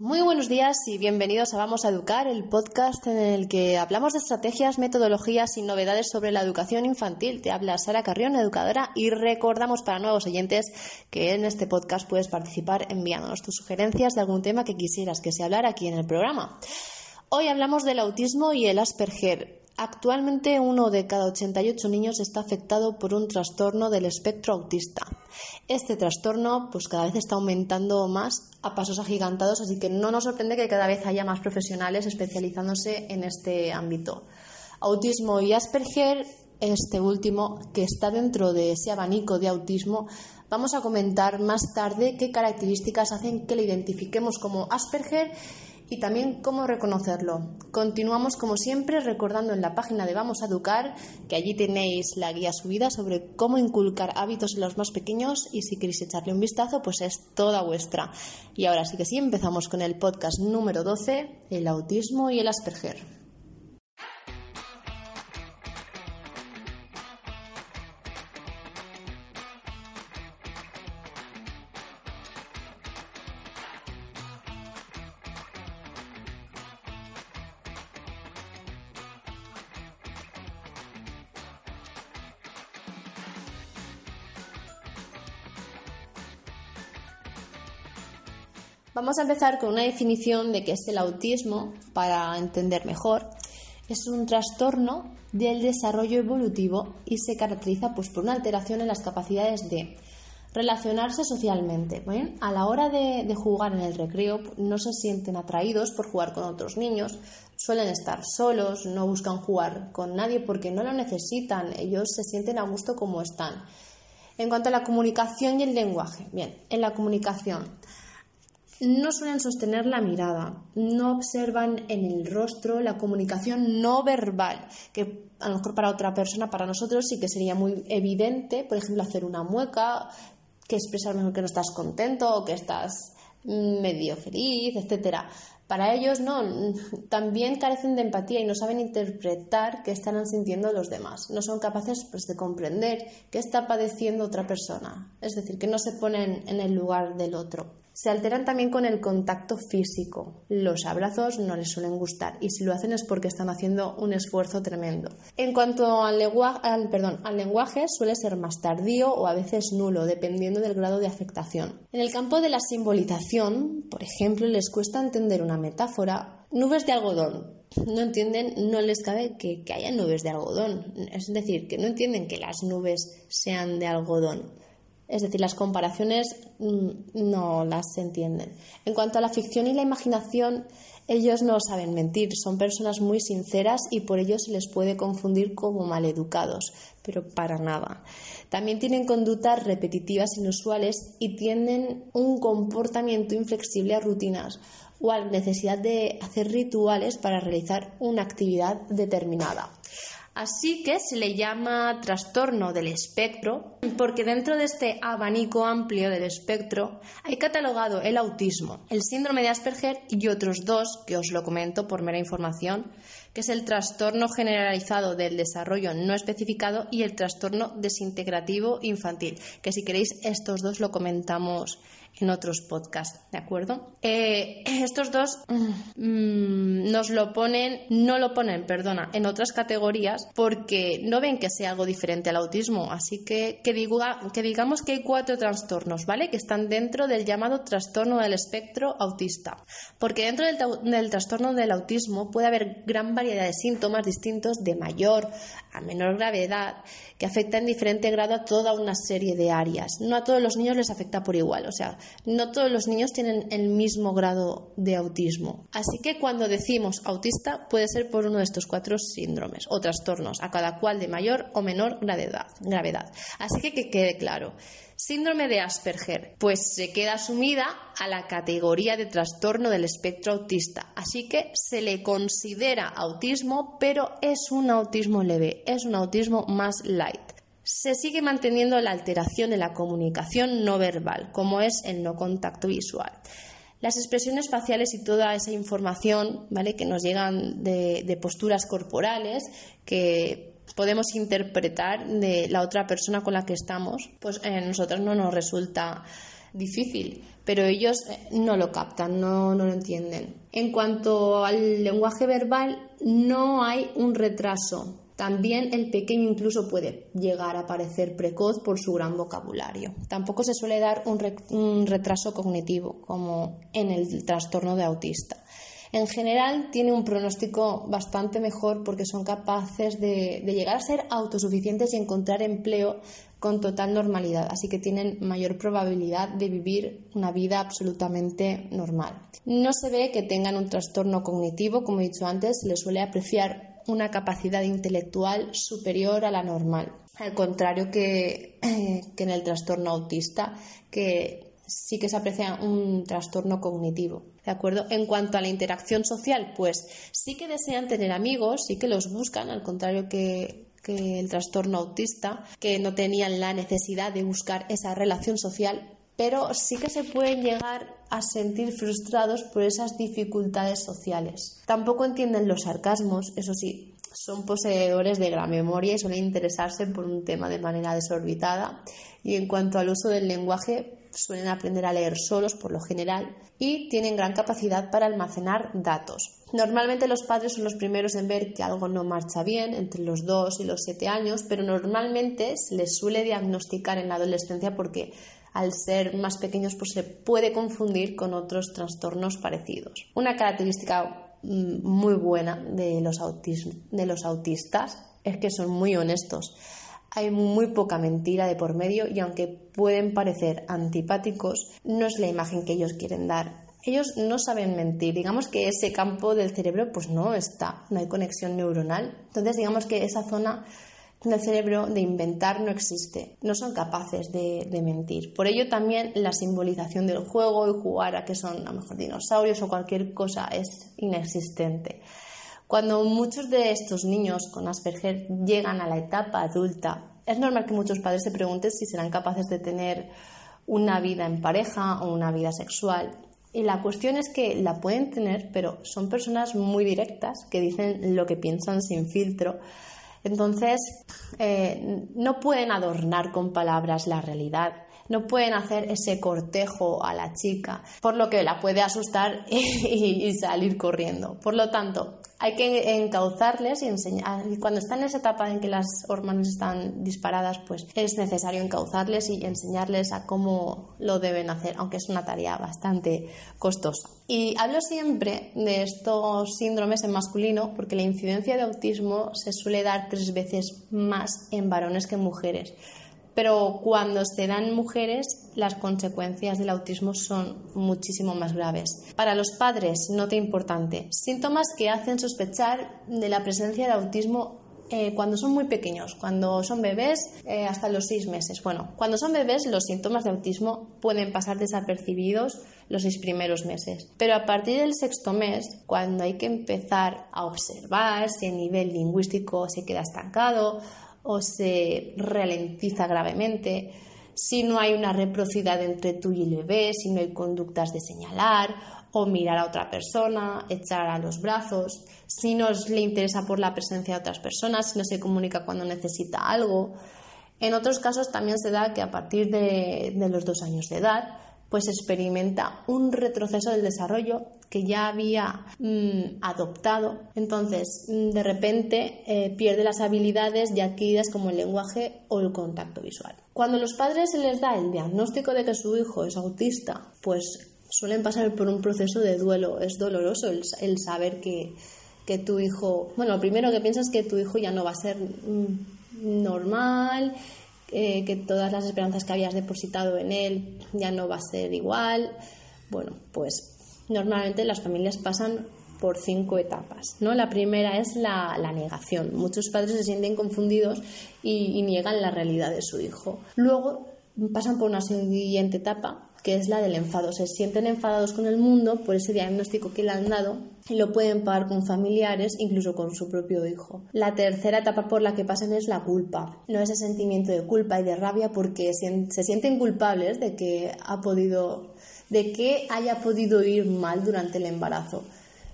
Muy buenos días y bienvenidos a Vamos a Educar, el podcast en el que hablamos de estrategias, metodologías y novedades sobre la educación infantil. Te habla Sara Carrión, educadora, y recordamos para nuevos oyentes que en este podcast puedes participar enviándonos tus sugerencias de algún tema que quisieras que se hablara aquí en el programa. Hoy hablamos del autismo y el Asperger. Actualmente uno de cada 88 niños está afectado por un trastorno del espectro autista. Este trastorno pues cada vez está aumentando más a pasos agigantados, así que no nos sorprende que cada vez haya más profesionales especializándose en este ámbito. Autismo y Asperger, este último que está dentro de ese abanico de autismo, vamos a comentar más tarde qué características hacen que le identifiquemos como Asperger y también cómo reconocerlo. Continuamos como siempre recordando en la página de Vamos a Educar que allí tenéis la guía subida sobre cómo inculcar hábitos en los más pequeños y si queréis echarle un vistazo pues es toda vuestra. Y ahora sí que sí, empezamos con el podcast número 12, el autismo y el Asperger. Vamos a empezar con una definición de qué es el autismo para entender mejor. Es un trastorno del desarrollo evolutivo y se caracteriza pues, por una alteración en las capacidades de relacionarse socialmente. ¿bien? A la hora de, de jugar en el recreo no se sienten atraídos por jugar con otros niños, suelen estar solos, no buscan jugar con nadie porque no lo necesitan, ellos se sienten a gusto como están. En cuanto a la comunicación y el lenguaje, bien, en la comunicación no suelen sostener la mirada, no observan en el rostro la comunicación no verbal, que a lo mejor para otra persona, para nosotros sí que sería muy evidente, por ejemplo, hacer una mueca, que expresar mejor que no estás contento o que estás medio feliz, etcétera. Para ellos no, también carecen de empatía y no saben interpretar qué están sintiendo los demás. No son capaces pues, de comprender qué está padeciendo otra persona. Es decir, que no se ponen en el lugar del otro. Se alteran también con el contacto físico. Los abrazos no les suelen gustar y si lo hacen es porque están haciendo un esfuerzo tremendo. En cuanto al, lenguaje, perdón, al lenguaje, suele ser más tardío o a veces nulo, dependiendo del grado de afectación. En el campo de la simbolización, por ejemplo, les cuesta entender una metáfora. Nubes de algodón. No entienden, no les cabe que haya nubes de algodón. Es decir, que no entienden que las nubes sean de algodón. Es decir, las comparaciones no las entienden. En cuanto a la ficción y la imaginación, ellos no saben mentir, son personas muy sinceras y por ello se les puede confundir como maleducados, pero para nada. También tienen conductas repetitivas inusuales y tienen un comportamiento inflexible a rutinas o a la necesidad de hacer rituales para realizar una actividad determinada. Así que se le llama trastorno del espectro porque dentro de este abanico amplio del espectro hay catalogado el autismo, el síndrome de Asperger y otros dos que os lo comento por mera información, que es el trastorno generalizado del desarrollo no especificado y el trastorno desintegrativo infantil, que si queréis estos dos lo comentamos en otros podcasts, ¿de acuerdo? Eh, estos dos mmm, nos lo ponen, no lo ponen, perdona, en otras categorías porque no ven que sea algo diferente al autismo. Así que que, que digamos que hay cuatro trastornos, ¿vale? Que están dentro del llamado trastorno del espectro autista. Porque dentro del, del trastorno del autismo puede haber gran variedad de síntomas distintos de mayor a menor gravedad que afectan en diferente grado a toda una serie de áreas. No a todos los niños les afecta por igual, o sea, no todos los niños tienen el mismo grado de autismo. Así que cuando decimos autista puede ser por uno de estos cuatro síndromes o trastornos, a cada cual de mayor o menor gravedad. Así que que quede claro. Síndrome de Asperger, pues se queda asumida a la categoría de trastorno del espectro autista, así que se le considera autismo, pero es un autismo leve, es un autismo más light. Se sigue manteniendo la alteración en la comunicación no verbal, como es el no contacto visual. Las expresiones faciales y toda esa información, ¿vale? Que nos llegan de, posturas corporales, que podemos interpretar de la otra persona con la que estamos, pues a nosotros no nos resulta difícil, pero ellos eh, no lo captan, no lo entienden. En cuanto al lenguaje verbal, no hay un retraso también el pequeño incluso puede llegar a parecer precoz por su gran vocabulario. Tampoco se suele dar un, retraso cognitivo como en el trastorno de autista. En general tiene un pronóstico bastante mejor porque son capaces de, llegar a ser autosuficientes y encontrar empleo con total normalidad, así que tienen mayor probabilidad de vivir una vida absolutamente normal. No se ve que tengan un trastorno cognitivo, como he dicho antes, se les suele apreciar una capacidad intelectual superior a la normal, al contrario que, en el trastorno autista, que sí que se aprecia un trastorno cognitivo. ¿De acuerdo? En cuanto a la interacción social, pues sí que desean tener amigos, sí que los buscan, al contrario que, que el trastorno autista, que no tenían la necesidad de buscar esa relación social, pero sí que se pueden llegar a sentir frustrados por esas dificultades sociales. Tampoco entienden los sarcasmos, eso sí, son poseedores de gran memoria y suelen interesarse por un tema de manera desorbitada. Y en cuanto al uso del lenguaje, suelen aprender a leer solos por lo general y tienen gran capacidad para almacenar datos. Normalmente los padres son los primeros en ver que algo no marcha bien entre los 2 y los 7 años, pero normalmente se les suele diagnosticar en la adolescencia porque al ser más pequeños pues se puede confundir con otros trastornos parecidos. Una característica mm, muy buena de los, de los autistas es que son muy honestos. Hay muy poca mentira de por medio y aunque pueden parecer antipáticos, no es la imagen que ellos quieren dar. Ellos no saben mentir, digamos que ese campo del cerebro pues no está, no hay conexión neuronal. Entonces digamos que esa zona el cerebro de inventar no existe, no son capaces de, mentir. Por ello también la simbolización del juego y jugar a que son a lo mejor dinosaurios o cualquier cosa es inexistente. Cuando muchos de estos niños con Asperger llegan a la etapa adulta, es normal que muchos padres se pregunten si serán capaces de tener una vida en pareja o una vida sexual. Y la cuestión es que la pueden tener, pero son personas muy directas que dicen lo que piensan sin filtro entonces, eh, no pueden adornar con palabras la realidad, no pueden hacer ese cortejo a la chica, por lo que la puede asustar y, salir corriendo. Por lo tanto, hay que encauzarles y enseñar. Cuando están en esa etapa en que las hormonas están disparadas, pues es necesario encauzarles y enseñarles a cómo lo deben hacer, aunque es una tarea bastante costosa. Y hablo siempre de estos síndromes en masculino porque la incidencia de autismo se suele dar tres veces más en varones que en mujeres pero cuando se dan mujeres las consecuencias del autismo son muchísimo más graves. Para los padres, nota importante, síntomas que hacen sospechar de la presencia de autismo eh, cuando son muy pequeños, cuando son bebés eh, hasta los seis meses. Bueno, cuando son bebés los síntomas de autismo pueden pasar desapercibidos los seis primeros meses, pero a partir del sexto mes, cuando hay que empezar a observar si el nivel lingüístico se queda estancado o se ralentiza gravemente, si no hay una reciprocidad entre tú y el bebé, si no hay conductas de señalar o mirar a otra persona, echar a los brazos, si no le interesa por la presencia de otras personas, si no se comunica cuando necesita algo. En otros casos también se da que a partir de, de los dos años de edad pues experimenta un retroceso del desarrollo que ya había mm, adoptado. Entonces, mm, de repente, eh, pierde las habilidades ya adquiridas como el lenguaje o el contacto visual. Cuando los padres se les da el diagnóstico de que su hijo es autista, pues suelen pasar por un proceso de duelo. Es doloroso el, saber que, que, tu hijo, bueno, lo primero que piensas es que tu hijo ya no va a ser mm, normal, eh, que todas las esperanzas que habías depositado en él ya no va a ser igual. Bueno, pues normalmente las familias pasan por cinco etapas. ¿no? La primera es la, negación. Muchos padres se sienten confundidos y, niegan la realidad de su hijo. Luego pasan por una siguiente etapa que es la del enfado. Se sienten enfadados con el mundo por ese diagnóstico que le han dado y lo pueden pagar con familiares, incluso con su propio hijo. La tercera etapa por la que pasan es la culpa. No ese sentimiento de culpa y de rabia porque se sienten culpables de que ha podido de qué haya podido ir mal durante el embarazo.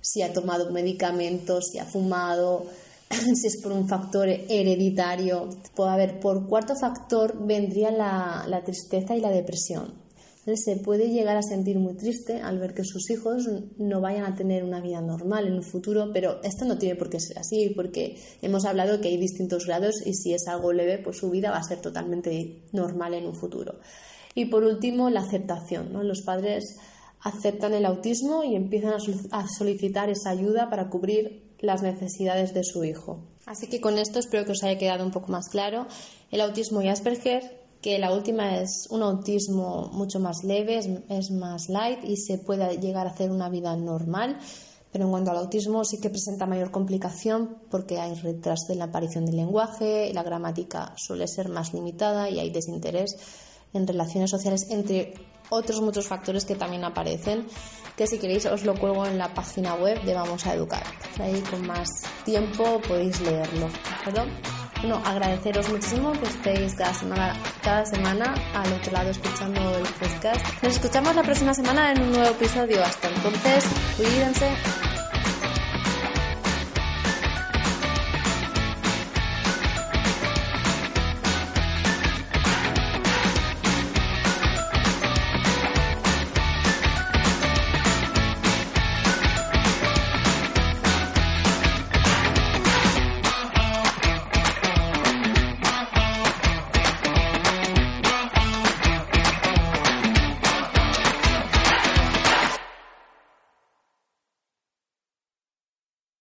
Si ha tomado medicamentos, si ha fumado, si es por un factor hereditario. Puede haber, por cuarto factor vendría la, la tristeza y la depresión. Se puede llegar a sentir muy triste al ver que sus hijos no vayan a tener una vida normal en un futuro, pero esto no tiene por qué ser así, porque hemos hablado que hay distintos grados y si es algo leve, pues su vida va a ser totalmente normal en un futuro. Y por último, la aceptación. Los padres aceptan el autismo y empiezan a solicitar esa ayuda para cubrir las necesidades de su hijo. Así que con esto espero que os haya quedado un poco más claro el autismo y Asperger, que la última es un autismo mucho más leve, es, más light y se puede llegar a hacer una vida normal. Pero en cuanto al autismo sí que presenta mayor complicación porque hay retraso en la aparición del lenguaje, la gramática suele ser más limitada y hay desinterés en relaciones sociales, entre otros muchos factores que también aparecen, que si queréis os lo cuelgo en la página web de Vamos a Educar. Ahí con más tiempo podéis leerlo, ¿de Bueno, agradeceros muchísimo que estéis cada semana, cada semana al otro lado escuchando el podcast. Nos escuchamos la próxima semana en un nuevo episodio. Hasta entonces, cuídense.